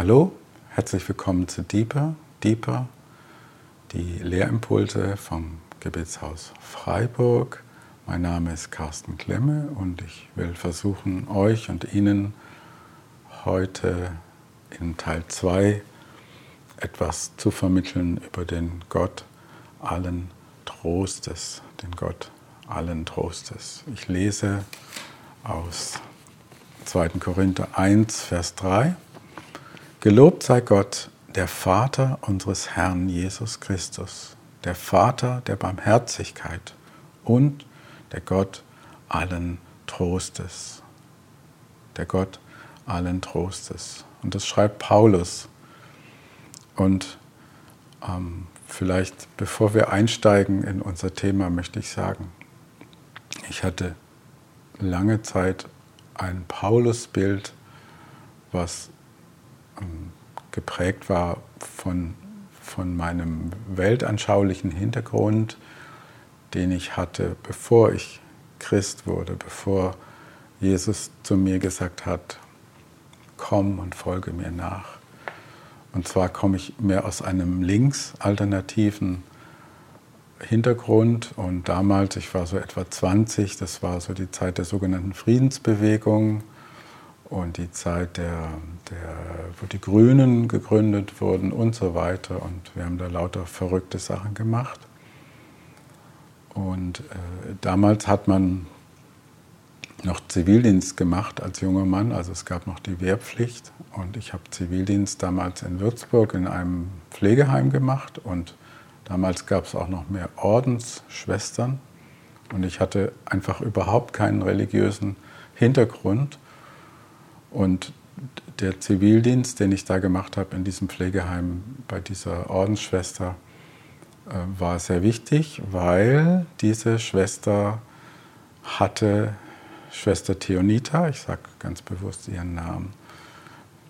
Hallo, herzlich willkommen zu Deeper, Deeper, die Lehrimpulse vom Gebetshaus Freiburg. Mein Name ist Carsten Klemme und ich will versuchen, euch und Ihnen heute in Teil 2 etwas zu vermitteln über den Gott allen Trostes, den Gott allen Trostes. Ich lese aus 2. Korinther 1, Vers 3. Gelobt sei Gott, der Vater unseres Herrn Jesus Christus, der Vater der Barmherzigkeit und der Gott allen Trostes. Der Gott allen Trostes. Und das schreibt Paulus. Und ähm, vielleicht, bevor wir einsteigen in unser Thema, möchte ich sagen, ich hatte lange Zeit ein Paulusbild, was geprägt war von, von meinem weltanschaulichen Hintergrund, den ich hatte, bevor ich Christ wurde, bevor Jesus zu mir gesagt hat, komm und folge mir nach. Und zwar komme ich mehr aus einem linksalternativen Hintergrund und damals, ich war so etwa 20, das war so die Zeit der sogenannten Friedensbewegung und die Zeit, der, der, wo die Grünen gegründet wurden und so weiter. Und wir haben da lauter verrückte Sachen gemacht. Und äh, damals hat man noch Zivildienst gemacht als junger Mann, also es gab noch die Wehrpflicht. Und ich habe Zivildienst damals in Würzburg in einem Pflegeheim gemacht. Und damals gab es auch noch mehr Ordensschwestern. Und ich hatte einfach überhaupt keinen religiösen Hintergrund und der Zivildienst, den ich da gemacht habe in diesem Pflegeheim bei dieser Ordensschwester, äh, war sehr wichtig, weil diese Schwester hatte Schwester Theonita, ich sage ganz bewusst ihren Namen,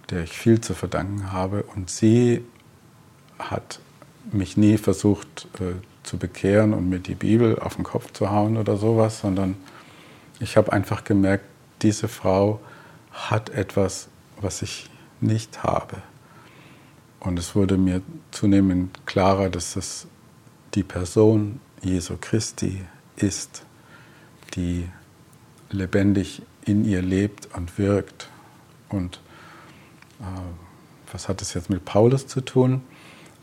der ich viel zu verdanken habe. Und sie hat mich nie versucht äh, zu bekehren und mir die Bibel auf den Kopf zu hauen oder sowas, sondern ich habe einfach gemerkt, diese Frau hat etwas, was ich nicht habe. Und es wurde mir zunehmend klarer, dass es die Person Jesu Christi ist, die lebendig in ihr lebt und wirkt. Und äh, was hat das jetzt mit Paulus zu tun?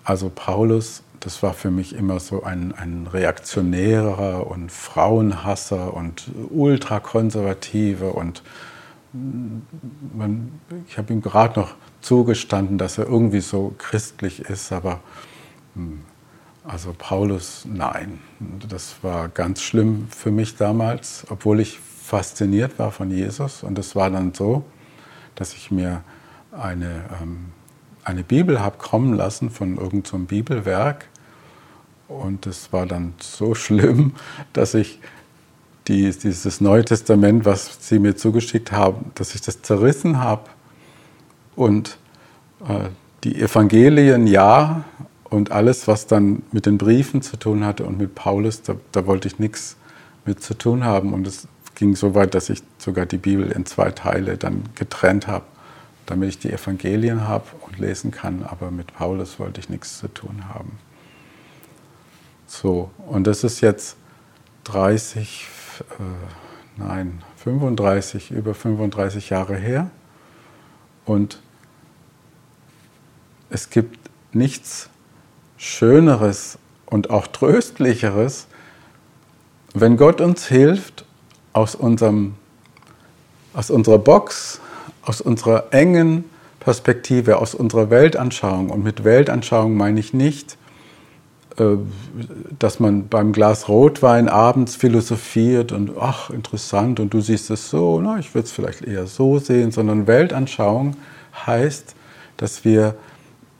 Also Paulus, das war für mich immer so ein, ein reaktionärer und Frauenhasser und ultrakonservativer und man, ich habe ihm gerade noch zugestanden, dass er irgendwie so christlich ist, aber hm, also Paulus, nein. Das war ganz schlimm für mich damals, obwohl ich fasziniert war von Jesus. Und es war dann so, dass ich mir eine, ähm, eine Bibel habe kommen lassen von irgendeinem so Bibelwerk. Und es war dann so schlimm, dass ich die, dieses Neue Testament, was sie mir zugeschickt haben, dass ich das zerrissen habe. Und äh, die Evangelien ja und alles, was dann mit den Briefen zu tun hatte und mit Paulus, da, da wollte ich nichts mit zu tun haben. Und es ging so weit, dass ich sogar die Bibel in zwei Teile dann getrennt habe, damit ich die Evangelien habe und lesen kann. Aber mit Paulus wollte ich nichts zu tun haben. So, und das ist jetzt 30, äh, nein, 35, über 35 Jahre her. Und es gibt nichts Schöneres und auch Tröstlicheres, wenn Gott uns hilft, aus, unserem, aus unserer Box, aus unserer engen Perspektive, aus unserer Weltanschauung, und mit Weltanschauung meine ich nicht, dass man beim Glas Rotwein abends philosophiert und ach, interessant und du siehst es so, na, ich würde es vielleicht eher so sehen, sondern Weltanschauung heißt, dass wir,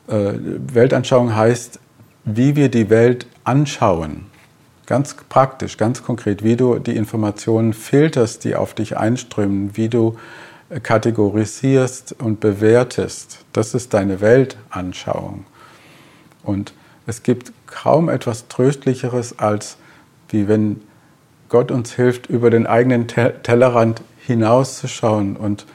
äh, Weltanschauung heißt, wie wir die Welt anschauen. Ganz praktisch, ganz konkret, wie du die Informationen filterst, die auf dich einströmen, wie du äh, kategorisierst und bewertest. Das ist deine Weltanschauung. Und es gibt kaum etwas Tröstlicheres, als wie wenn Gott uns hilft, über den eigenen Tellerrand hinauszuschauen und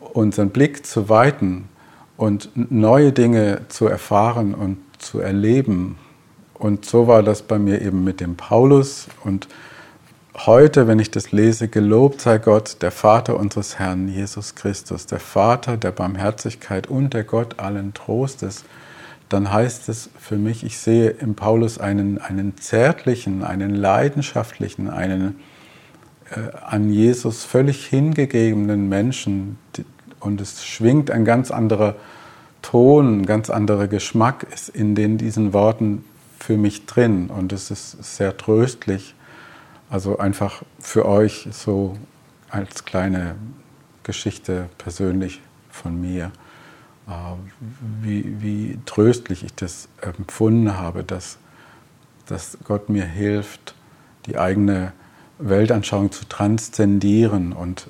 unseren Blick zu weiten und neue Dinge zu erfahren und zu erleben. Und so war das bei mir eben mit dem Paulus. Und heute, wenn ich das lese, gelobt sei Gott, der Vater unseres Herrn Jesus Christus, der Vater der Barmherzigkeit und der Gott allen Trostes, dann heißt es für mich, ich sehe im Paulus einen, einen zärtlichen, einen leidenschaftlichen, einen äh, an Jesus völlig hingegebenen Menschen und es schwingt ein ganz anderer Ton, ein ganz anderer Geschmack ist in den, diesen Worten für mich drin und es ist sehr tröstlich. Also einfach für euch so als kleine Geschichte persönlich von mir. Äh, wie, wie tröstlich ich das empfunden habe, dass, dass Gott mir hilft, die eigene Weltanschauung zu transzendieren. Und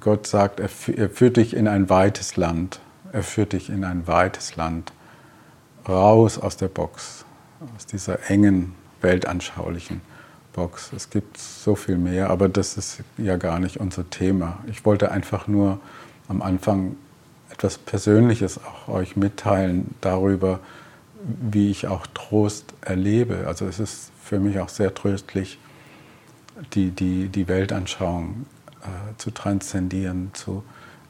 Gott sagt, er führt dich in ein weites Land. Er führt dich in ein weites Land. Raus aus der Box, aus dieser engen, weltanschaulichen Box. Es gibt so viel mehr, aber das ist ja gar nicht unser Thema. Ich wollte einfach nur am Anfang etwas Persönliches auch euch mitteilen darüber, wie ich auch Trost erlebe. Also es ist für mich auch sehr tröstlich, die, die, die Weltanschauung äh, zu transzendieren, zu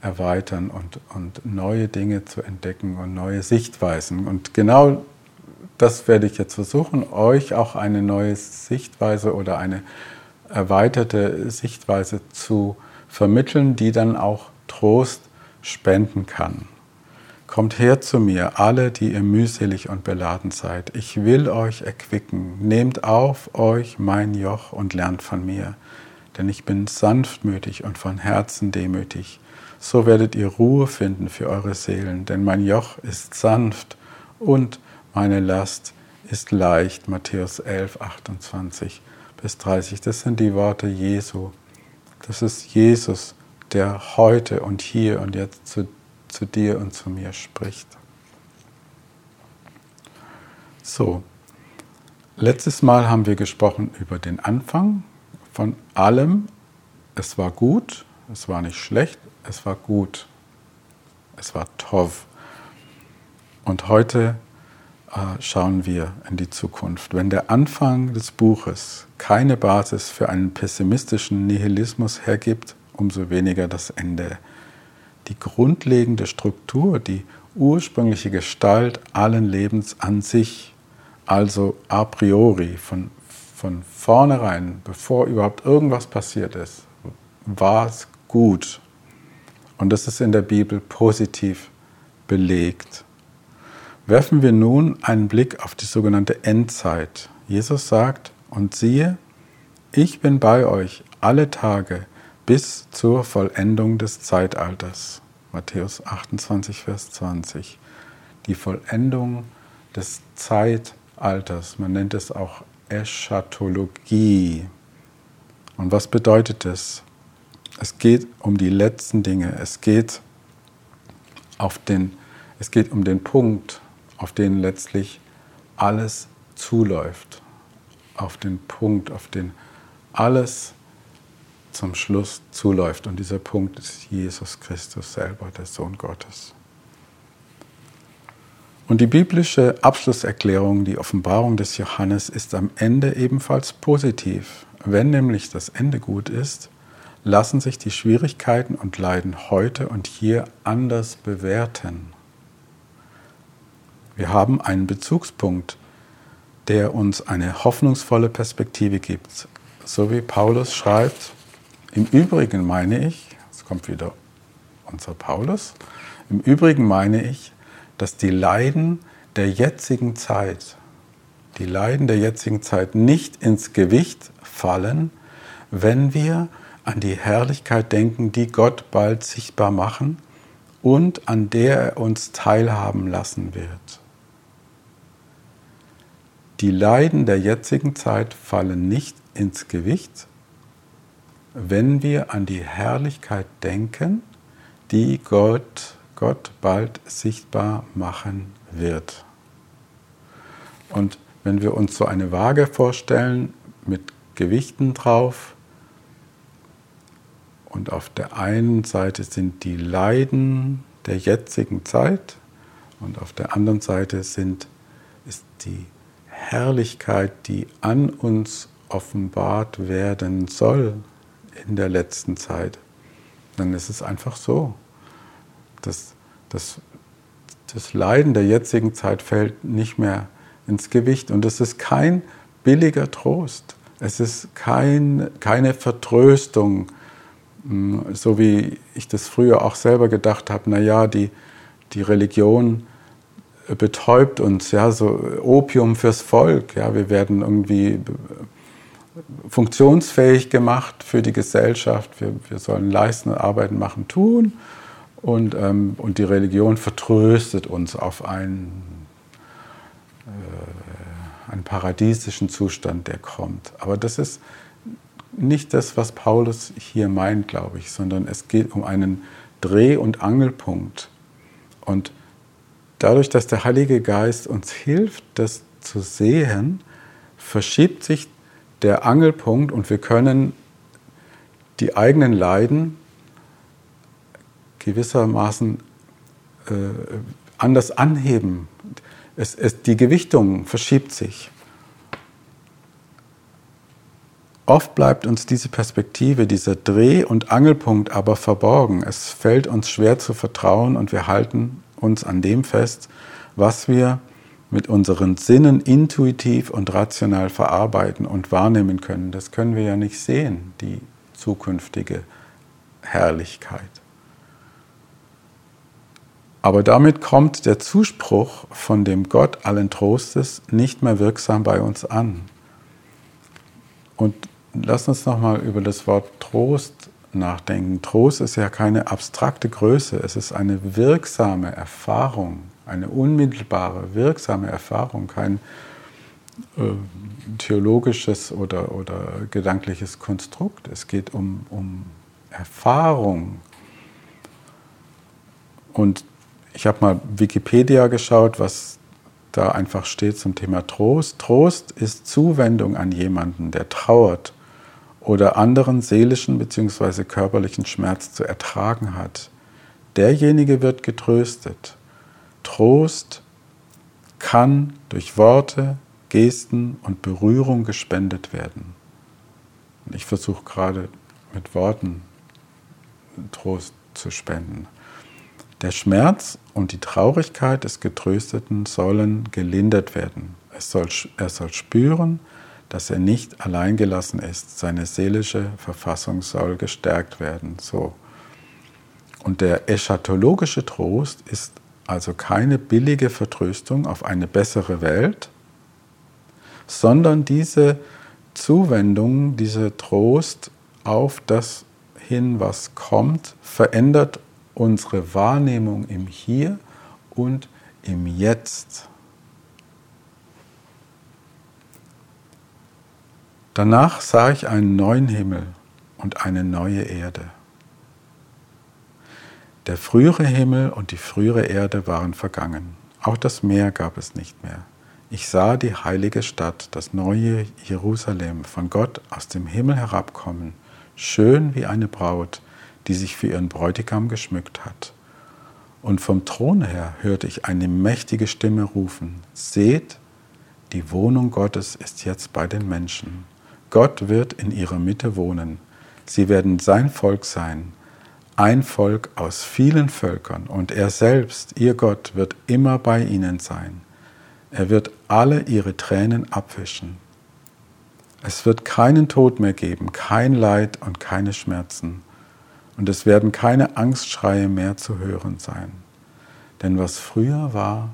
erweitern und, und neue Dinge zu entdecken und neue Sichtweisen. Und genau das werde ich jetzt versuchen, euch auch eine neue Sichtweise oder eine erweiterte Sichtweise zu vermitteln, die dann auch Trost spenden kann. Kommt her zu mir, alle, die ihr mühselig und beladen seid. Ich will euch erquicken. Nehmt auf euch mein Joch und lernt von mir. Denn ich bin sanftmütig und von Herzen demütig. So werdet ihr Ruhe finden für eure Seelen. Denn mein Joch ist sanft und meine Last ist leicht. Matthäus 11, 28 bis 30. Das sind die Worte Jesu. Das ist Jesus, der heute und hier und jetzt zu, zu dir und zu mir spricht. So, letztes Mal haben wir gesprochen über den Anfang von allem. Es war gut, es war nicht schlecht, es war gut, es war Tov. Und heute äh, schauen wir in die Zukunft. Wenn der Anfang des Buches keine Basis für einen pessimistischen Nihilismus hergibt, umso weniger das Ende. Die grundlegende Struktur, die ursprüngliche Gestalt allen Lebens an sich, also a priori, von, von vornherein, bevor überhaupt irgendwas passiert ist, war es gut. Und das ist in der Bibel positiv belegt. Werfen wir nun einen Blick auf die sogenannte Endzeit. Jesus sagt, und siehe, ich bin bei euch alle Tage bis zur Vollendung des Zeitalters. Matthäus 28, Vers 20. Die Vollendung des Zeitalters. Man nennt es auch Eschatologie. Und was bedeutet das? Es geht um die letzten Dinge. Es geht, auf den, es geht um den Punkt, auf den letztlich alles zuläuft. Auf den Punkt, auf den alles zum Schluss zuläuft. Und dieser Punkt ist Jesus Christus selber, der Sohn Gottes. Und die biblische Abschlusserklärung, die Offenbarung des Johannes, ist am Ende ebenfalls positiv. Wenn nämlich das Ende gut ist, lassen sich die Schwierigkeiten und Leiden heute und hier anders bewerten. Wir haben einen Bezugspunkt, der uns eine hoffnungsvolle Perspektive gibt. So wie Paulus schreibt, im Übrigen meine ich, jetzt kommt wieder unser Paulus, im Übrigen meine ich, dass die Leiden der jetzigen Zeit, die Leiden der jetzigen Zeit nicht ins Gewicht fallen, wenn wir an die Herrlichkeit denken, die Gott bald sichtbar machen und an der er uns teilhaben lassen wird. Die Leiden der jetzigen Zeit fallen nicht ins Gewicht, wenn wir an die Herrlichkeit denken, die Gott, Gott bald sichtbar machen wird. Und wenn wir uns so eine Waage vorstellen mit Gewichten drauf, und auf der einen Seite sind die Leiden der jetzigen Zeit und auf der anderen Seite sind, ist die Herrlichkeit, die an uns offenbart werden soll in der letzten Zeit. Dann ist es einfach so. Das, das, das Leiden der jetzigen Zeit fällt nicht mehr ins Gewicht und es ist kein billiger Trost. Es ist kein, keine Vertröstung, hm, so wie ich das früher auch selber gedacht habe, naja, die, die Religion betäubt uns, ja, so Opium fürs Volk, ja, wir werden irgendwie funktionsfähig gemacht für die Gesellschaft, wir, wir sollen leisten, arbeiten, machen, tun und, ähm, und die Religion vertröstet uns auf einen, äh, einen paradiesischen Zustand, der kommt. Aber das ist nicht das, was Paulus hier meint, glaube ich, sondern es geht um einen Dreh- und Angelpunkt. Und dadurch, dass der Heilige Geist uns hilft, das zu sehen, verschiebt sich der Angelpunkt und wir können die eigenen Leiden gewissermaßen äh, anders anheben. Es, es, die Gewichtung verschiebt sich. Oft bleibt uns diese Perspektive, dieser Dreh- und Angelpunkt aber verborgen. Es fällt uns schwer zu vertrauen und wir halten uns an dem fest, was wir mit unseren Sinnen intuitiv und rational verarbeiten und wahrnehmen können. Das können wir ja nicht sehen, die zukünftige Herrlichkeit. Aber damit kommt der Zuspruch von dem Gott allen Trostes nicht mehr wirksam bei uns an. Und lass uns nochmal über das Wort Trost nachdenken. Trost ist ja keine abstrakte Größe, es ist eine wirksame Erfahrung, eine unmittelbare, wirksame Erfahrung, kein äh, theologisches oder, oder gedankliches Konstrukt. Es geht um, um Erfahrung. Und ich habe mal Wikipedia geschaut, was da einfach steht zum Thema Trost. Trost ist Zuwendung an jemanden, der trauert oder anderen seelischen bzw. körperlichen Schmerz zu ertragen hat. Derjenige wird getröstet. Trost kann durch Worte, Gesten und Berührung gespendet werden. Und ich versuche gerade mit Worten Trost zu spenden. Der Schmerz und die Traurigkeit des Getrösteten sollen gelindert werden. Soll, er soll spüren, dass er nicht alleingelassen ist. Seine seelische Verfassung soll gestärkt werden. So. Und der eschatologische Trost ist also keine billige Vertröstung auf eine bessere Welt, sondern diese Zuwendung, dieser Trost auf das hin, was kommt, verändert unsere Wahrnehmung im Hier und im Jetzt. Danach sah ich einen neuen Himmel und eine neue Erde. Der frühere Himmel und die frühere Erde waren vergangen. Auch das Meer gab es nicht mehr. Ich sah die heilige Stadt, das neue Jerusalem, von Gott aus dem Himmel herabkommen, schön wie eine Braut, die sich für ihren Bräutigam geschmückt hat. Und vom Thron her hörte ich eine mächtige Stimme rufen, Seht, die Wohnung Gottes ist jetzt bei den Menschen Gott wird in ihrer Mitte wohnen. Sie werden sein Volk sein, ein Volk aus vielen Völkern, und er selbst, ihr Gott, wird immer bei ihnen sein. Er wird alle ihre Tränen abwischen. Es wird keinen Tod mehr geben, kein Leid und keine Schmerzen. Und es werden keine Angstschreie mehr zu hören sein. Denn was früher war,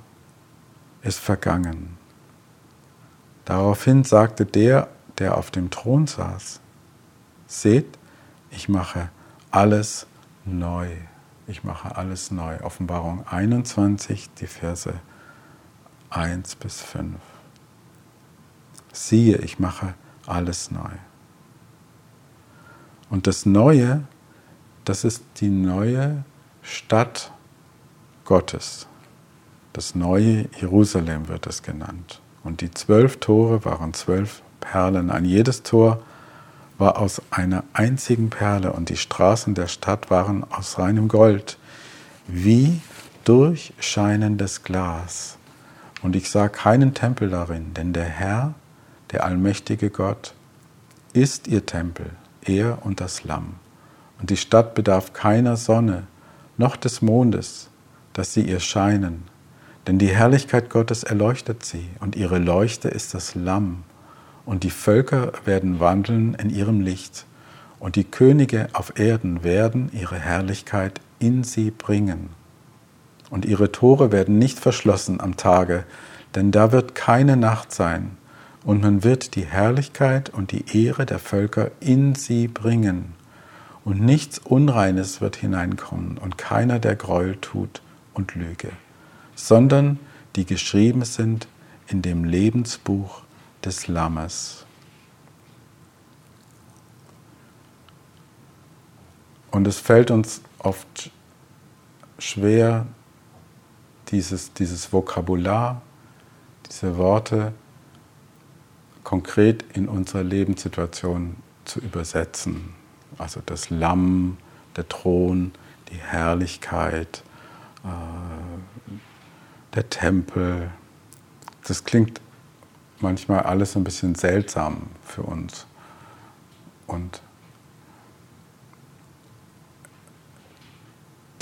ist vergangen. Daraufhin sagte der der auf dem Thron saß, seht, ich mache alles neu. Ich mache alles neu. Offenbarung 21, die Verse 1 bis 5. Siehe, ich mache alles neu. Und das Neue, das ist die neue Stadt Gottes. Das neue Jerusalem wird es genannt. Und die zwölf Tore waren zwölf Perlen. Ein jedes Tor war aus einer einzigen Perle und die Straßen der Stadt waren aus reinem Gold. wie durchscheinendes Glas. Und ich sah keinen Tempel darin, denn der Herr, der allmächtige Gott, ist ihr Tempel, er und das Lamm. Und die Stadt bedarf keiner Sonne, noch des Mondes, dass sie ihr scheinen. Denn die Herrlichkeit Gottes erleuchtet sie, und ihre Leuchte ist das Lamm. Und die Völker werden wandeln in ihrem Licht, und die Könige auf Erden werden ihre Herrlichkeit in sie bringen. Und ihre Tore werden nicht verschlossen am Tage, denn da wird keine Nacht sein, und man wird die Herrlichkeit und die Ehre der Völker in sie bringen. Und nichts Unreines wird hineinkommen und keiner, der Gräuel tut und Lüge, sondern die geschrieben sind in dem Lebensbuch des Lammes. Und es fällt uns oft schwer, dieses, dieses Vokabular, diese Worte konkret in unsere Lebenssituation zu übersetzen. Also das Lamm, der Thron, die Herrlichkeit, äh, der Tempel. Das klingt manchmal alles ein bisschen seltsam für uns. Und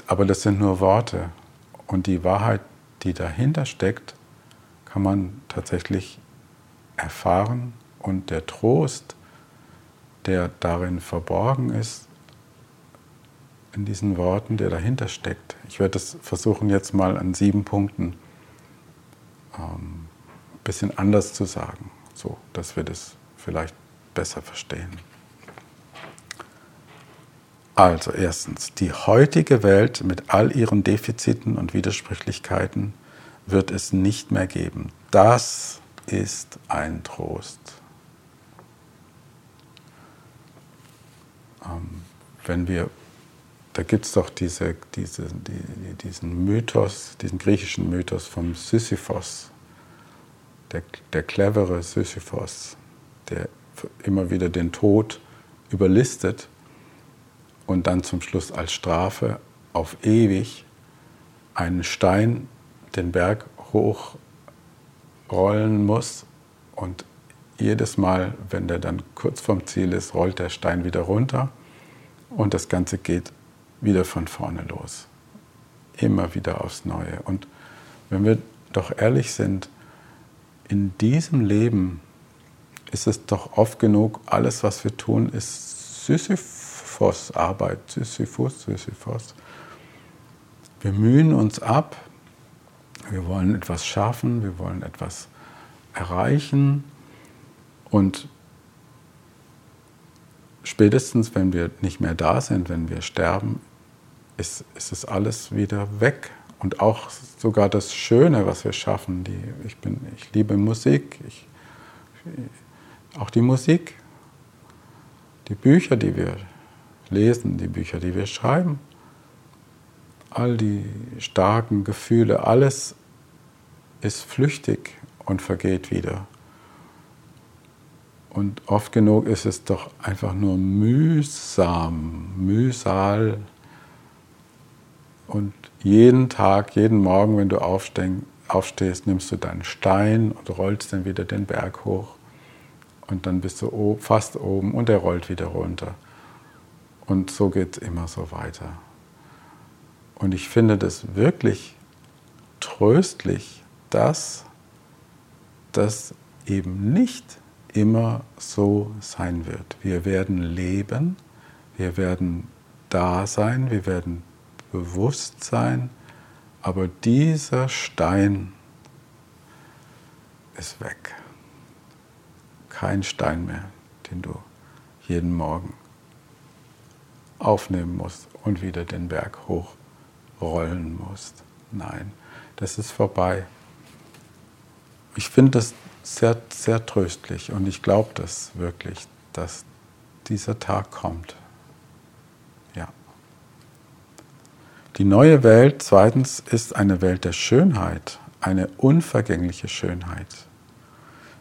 aber das sind nur Worte. Und die Wahrheit, die dahinter steckt, kann man tatsächlich erfahren. Und der Trost, der darin verborgen ist, in diesen Worten, der dahinter steckt. Ich werde das versuchen jetzt mal an sieben Punkten ähm, bisschen anders zu sagen, so dass wir das vielleicht besser verstehen. Also erstens, die heutige Welt mit all ihren Defiziten und Widersprüchlichkeiten wird es nicht mehr geben. Das ist ein Trost. Ähm, wenn wir, da gibt es doch diese, diese, die, diesen Mythos, diesen griechischen Mythos vom Sisyphos, der, der clevere Sisyphos, der immer wieder den Tod überlistet und dann zum Schluss als Strafe auf ewig einen Stein den Berg hochrollen muss und jedes Mal, wenn der dann kurz vom Ziel ist, rollt der Stein wieder runter und das Ganze geht wieder von vorne los. Immer wieder aufs Neue. Und wenn wir doch ehrlich sind, in diesem Leben ist es doch oft genug, alles, was wir tun, ist Sisyphos Arbeit, Sisyphus, Sisyphos. Wir mühen uns ab, wir wollen etwas schaffen, wir wollen etwas erreichen und spätestens, wenn wir nicht mehr da sind, wenn wir sterben, ist, ist es alles wieder weg. Und auch sogar das Schöne, was wir schaffen. Die, ich, bin, ich liebe Musik, ich, auch die Musik, die Bücher, die wir lesen, die Bücher, die wir schreiben, all die starken Gefühle, alles ist flüchtig und vergeht wieder. Und oft genug ist es doch einfach nur mühsam, Mühsal. Und jeden Tag, jeden Morgen, wenn du aufstehst, nimmst du deinen Stein und rollst dann wieder den Berg hoch. Und dann bist du fast oben und er rollt wieder runter. Und so geht es immer so weiter. Und ich finde das wirklich tröstlich, dass das eben nicht immer so sein wird. Wir werden leben, wir werden da sein, wir werden bewusst sein, aber dieser Stein ist weg. Kein Stein mehr, den du jeden Morgen aufnehmen musst und wieder den Berg hochrollen musst. Nein, das ist vorbei. Ich finde das sehr, sehr tröstlich und ich glaube das wirklich, dass dieser Tag kommt. Ja. Die neue Welt, zweitens, ist eine Welt der Schönheit, eine unvergängliche Schönheit.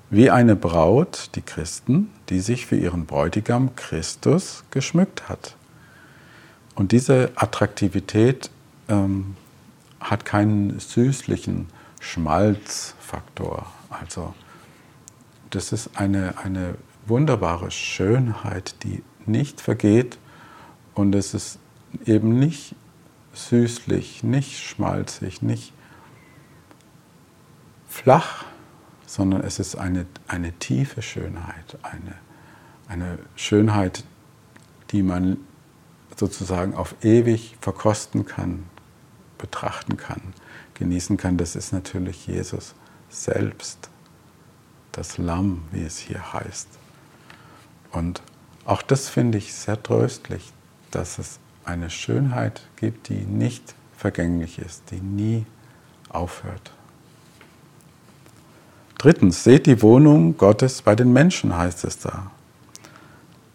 Wie eine Braut, die Christen, die sich für ihren Bräutigam Christus geschmückt hat. Und diese Attraktivität ähm, hat keinen süßlichen Schmalzfaktor. Also das ist eine, eine wunderbare Schönheit, die nicht vergeht und es ist eben nicht süßlich, nicht schmalzig, nicht flach, sondern es ist eine, eine tiefe Schönheit, eine, eine Schönheit, die man sozusagen auf ewig verkosten kann, betrachten kann, genießen kann. Das ist natürlich Jesus selbst, das Lamm, wie es hier heißt. Und auch das finde ich sehr tröstlich, dass es eine Schönheit gibt, die nicht vergänglich ist, die nie aufhört. Drittens, seht die Wohnung Gottes bei den Menschen, heißt es da.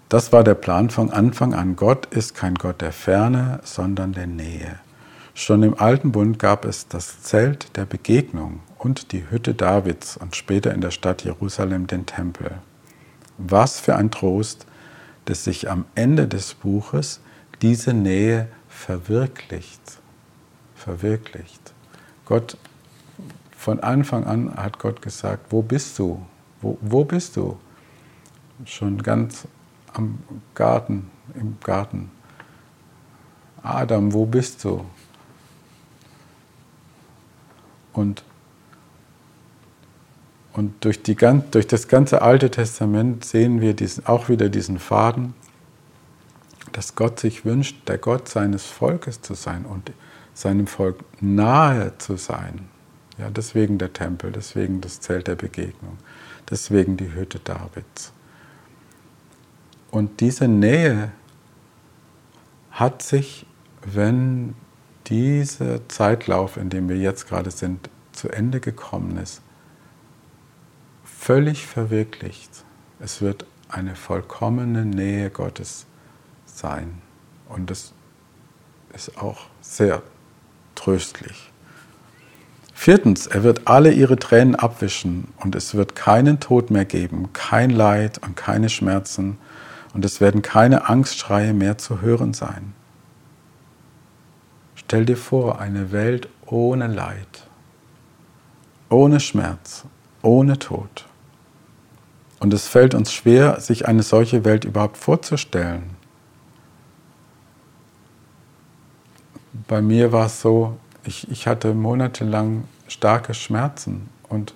Das war der Plan von Anfang an. Gott ist kein Gott der Ferne, sondern der Nähe. Schon im Alten Bund gab es das Zelt der Begegnung und die Hütte Davids und später in der Stadt Jerusalem den Tempel. Was für ein Trost, dass sich am Ende des Buches diese Nähe verwirklicht. Verwirklicht. Gott, von Anfang an hat Gott gesagt, wo bist du? Wo, wo bist du? Schon ganz am Garten, im Garten. Adam, wo bist du? Und und durch, die, durch das ganze Alte Testament sehen wir diesen, auch wieder diesen Faden, dass Gott sich wünscht, der Gott seines Volkes zu sein und seinem Volk nahe zu sein. Ja, deswegen der Tempel, deswegen das Zelt der Begegnung, deswegen die Hütte Davids. Und diese Nähe hat sich, wenn dieser Zeitlauf, in dem wir jetzt gerade sind, zu Ende gekommen ist, völlig verwirklicht. Es wird eine vollkommene Nähe Gottes sein. Und das ist auch sehr tröstlich. Viertens, er wird alle ihre Tränen abwischen und es wird keinen Tod mehr geben, kein Leid und keine Schmerzen und es werden keine Angstschreie mehr zu hören sein. Stell dir vor, eine Welt ohne Leid, ohne Schmerz, ohne Tod. Und es fällt uns schwer, sich eine solche Welt überhaupt vorzustellen. Bei mir war es so, ich, ich hatte monatelang starke Schmerzen und,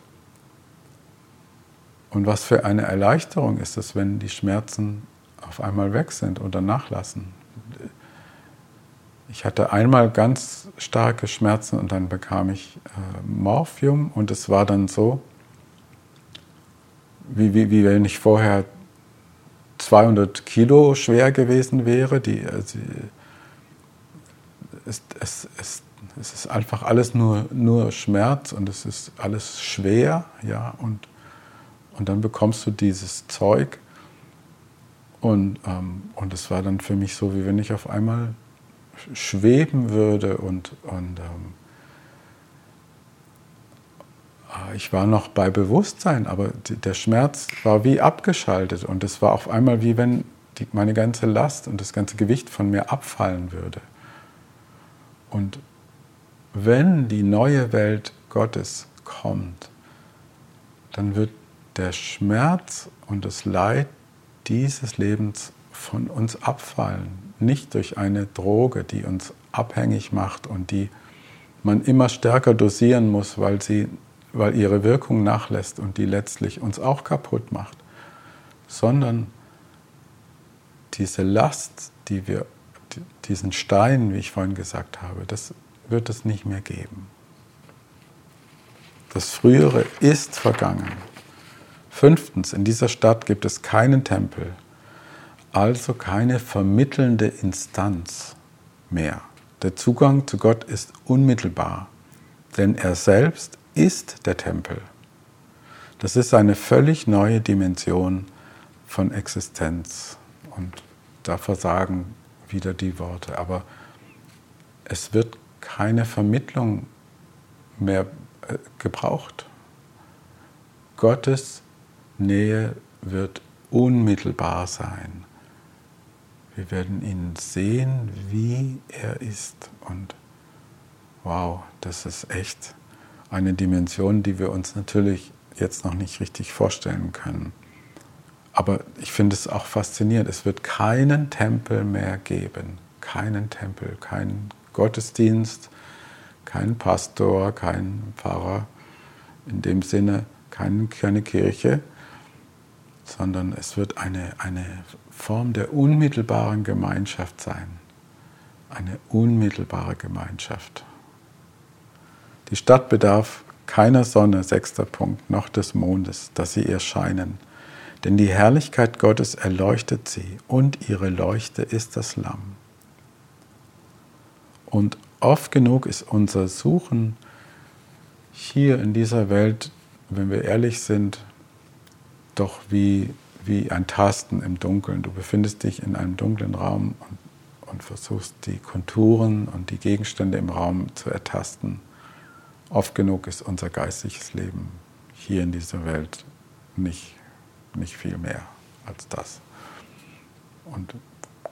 und was für eine Erleichterung ist es, wenn die Schmerzen auf einmal weg sind oder nachlassen. Ich hatte einmal ganz starke Schmerzen und dann bekam ich äh, Morphium und es war dann so, wie, wie, wie wenn ich vorher 200 Kilo schwer gewesen wäre. Die, also, es, es, es, es ist einfach alles nur, nur Schmerz und es ist alles schwer. Ja, und, und dann bekommst du dieses Zeug. Und, ähm, und es war dann für mich so, wie wenn ich auf einmal schweben würde und, und ähm, Ah, ich war noch bei Bewusstsein, aber der Schmerz war wie abgeschaltet und es war auf einmal wie wenn die, meine ganze Last und das ganze Gewicht von mir abfallen würde. Und wenn die neue Welt Gottes kommt, dann wird der Schmerz und das Leid dieses Lebens von uns abfallen. Nicht durch eine Droge, die uns abhängig macht und die man immer stärker dosieren muss, weil sie weil ihre Wirkung nachlässt und die letztlich uns auch kaputt macht, sondern diese Last, die wir, diesen Stein, wie ich vorhin gesagt habe, das wird es nicht mehr geben. Das Frühere ist vergangen. Fünftens, in dieser Stadt gibt es keinen Tempel, also keine vermittelnde Instanz mehr. Der Zugang zu Gott ist unmittelbar, denn er selbst ist der Tempel. Das ist eine völlig neue Dimension von Existenz. Und da versagen wieder die Worte. Aber es wird keine Vermittlung mehr äh, gebraucht. Gottes Nähe wird unmittelbar sein. Wir werden ihn sehen, wie er ist. Und wow, das ist echt eine Dimension, die wir uns natürlich jetzt noch nicht richtig vorstellen können. Aber ich finde es auch faszinierend. Es wird keinen Tempel mehr geben. Keinen Tempel, keinen Gottesdienst, keinen Pastor, keinen Pfarrer. In dem Sinne kein, keine Kirche, sondern es wird eine, eine Form der unmittelbaren Gemeinschaft sein. Eine unmittelbare Gemeinschaft. Die Stadt bedarf keiner Sonne, sechster Punkt, noch des Mondes, dass sie ihr scheinen. Denn die Herrlichkeit Gottes erleuchtet sie und ihre Leuchte ist das Lamm. Und oft genug ist unser Suchen hier in dieser Welt, wenn wir ehrlich sind, doch wie, wie ein Tasten im Dunkeln. Du befindest dich in einem dunklen Raum und, und versuchst die Konturen und die Gegenstände im Raum zu ertasten. Oft genug ist unser geistiges Leben hier in dieser Welt nicht, nicht viel mehr als das. Und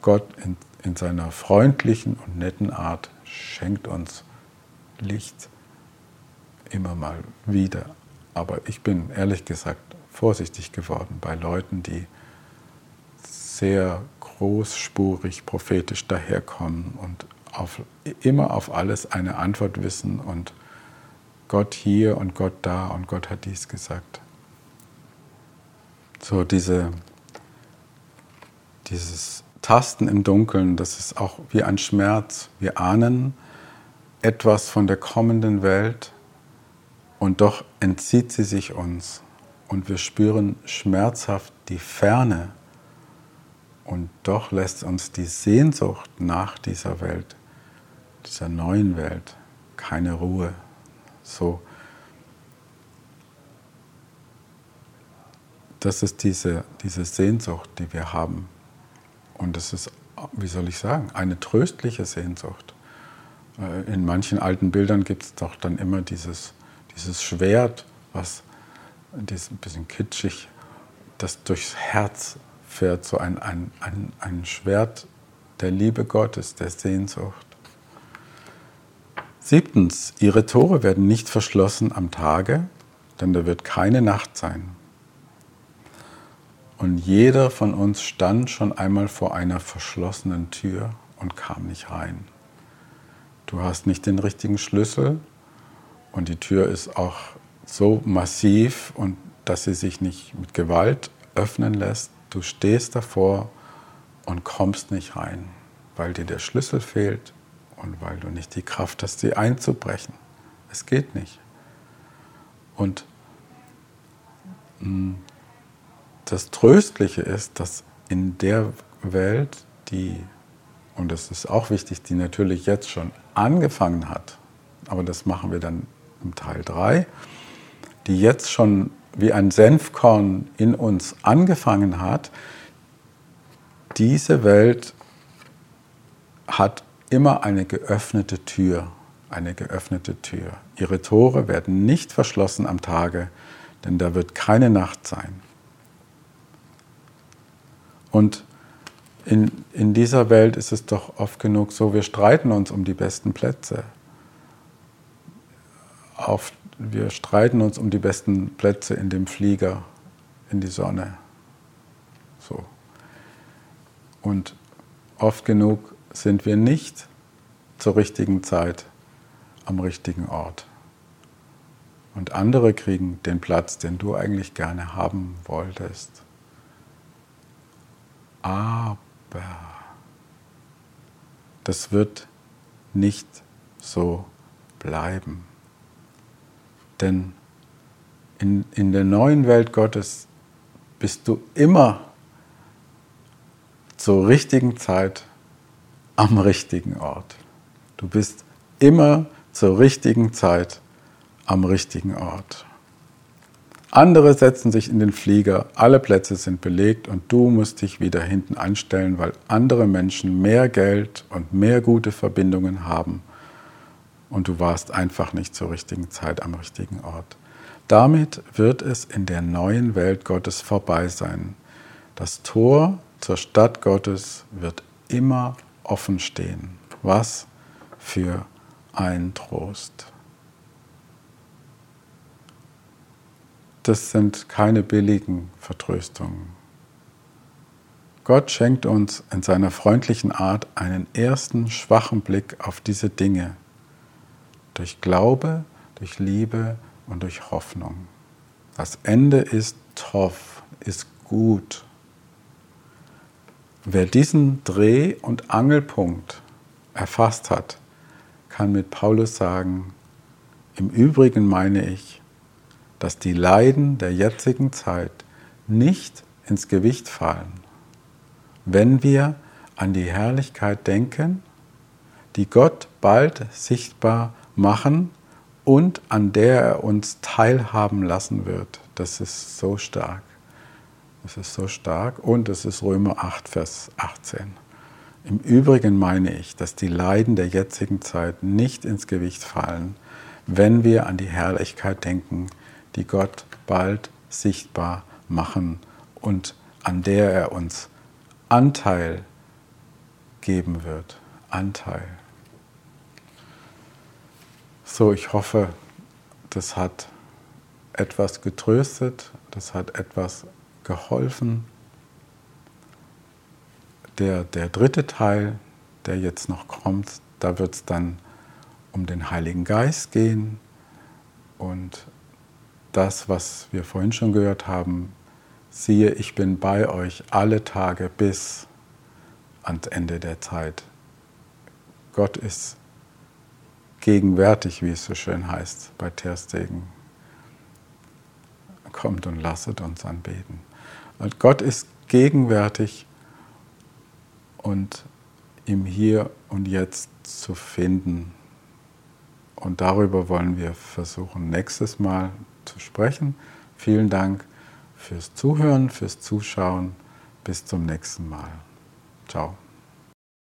Gott in, in seiner freundlichen und netten Art schenkt uns Licht immer mal wieder. Aber ich bin ehrlich gesagt vorsichtig geworden bei Leuten, die sehr großspurig prophetisch daherkommen und auf, immer auf alles eine Antwort wissen und Gott hier und Gott da und Gott hat dies gesagt. So diese, dieses Tasten im Dunkeln, das ist auch wie ein Schmerz. Wir ahnen etwas von der kommenden Welt und doch entzieht sie sich uns. Und wir spüren schmerzhaft die Ferne. Und doch lässt uns die Sehnsucht nach dieser Welt, dieser neuen Welt, keine Ruhe. So, das ist diese, diese Sehnsucht, die wir haben. Und das ist, wie soll ich sagen, eine tröstliche Sehnsucht. Äh, in manchen alten Bildern gibt es doch dann immer dieses, dieses Schwert, was ist ein bisschen kitschig, das durchs Herz fährt, so ein, ein, ein, ein Schwert der Liebe Gottes, der Sehnsucht. Siebtens, ihre Tore werden nicht verschlossen am Tage, denn da wird keine Nacht sein. Und jeder von uns stand schon einmal vor einer verschlossenen Tür und kam nicht rein. Du hast nicht den richtigen Schlüssel und die Tür ist auch so massiv und dass sie sich nicht mit Gewalt öffnen lässt. Du stehst davor und kommst nicht rein, weil dir der Schlüssel fehlt und weil du nicht die Kraft hast, sie einzubrechen. Es geht nicht. Und hm, das Tröstliche ist, dass in der Welt, die, und das ist auch wichtig, die natürlich jetzt schon angefangen hat, aber das machen wir dann im Teil 3, die jetzt schon wie ein Senfkorn in uns angefangen hat, diese Welt hat immer eine geöffnete Tür, eine geöffnete Tür. Ihre Tore werden nicht verschlossen am Tage, denn da wird keine Nacht sein. Und in, in dieser Welt ist es doch oft genug so, wir streiten uns um die besten Plätze. Auf, wir streiten uns um die besten Plätze in dem Flieger in die Sonne. So. Und oft genug sind wir nicht zur richtigen Zeit am richtigen Ort. Und andere kriegen den Platz, den du eigentlich gerne haben wolltest. Aber das wird nicht so bleiben. Denn in, in der neuen Welt Gottes bist du immer zur richtigen Zeit am richtigen Ort. Du bist immer zur richtigen Zeit am richtigen Ort. Andere setzen sich in den Flieger, alle Plätze sind belegt und du musst dich wieder hinten anstellen, weil andere Menschen mehr Geld und mehr gute Verbindungen haben und du warst einfach nicht zur richtigen Zeit am richtigen Ort. Damit wird es in der neuen Welt Gottes vorbei sein. Das Tor zur Stadt Gottes wird immer offen stehen. Was für ein Trost. Das sind keine billigen Vertröstungen. Gott schenkt uns in seiner freundlichen Art einen ersten schwachen Blick auf diese Dinge durch Glaube, durch Liebe und durch Hoffnung. Das Ende ist toff, ist gut. Wer diesen Dreh- und Angelpunkt erfasst hat, kann mit Paulus sagen, im Übrigen meine ich, dass die Leiden der jetzigen Zeit nicht ins Gewicht fallen, wenn wir an die Herrlichkeit denken, die Gott bald sichtbar machen und an der er uns teilhaben lassen wird. Das ist so stark. Das ist so stark. Und es ist Römer 8, Vers 18. Im Übrigen meine ich, dass die Leiden der jetzigen Zeit nicht ins Gewicht fallen, wenn wir an die Herrlichkeit denken, die Gott bald sichtbar machen und an der er uns Anteil geben wird. Anteil. So, ich hoffe, das hat etwas getröstet, das hat etwas geholfen der, der dritte Teil, der jetzt noch kommt, da wird es dann um den Heiligen Geist gehen und das, was wir vorhin schon gehört haben, siehe, ich bin bei euch alle Tage bis ans Ende der Zeit. Gott ist gegenwärtig, wie es so schön heißt bei Terstegen. Kommt und lasset uns anbeten. Und Gott ist gegenwärtig und im Hier und Jetzt zu finden. Und darüber wollen wir versuchen, nächstes Mal zu sprechen. Vielen Dank fürs Zuhören, fürs Zuschauen. Bis zum nächsten Mal. Ciao.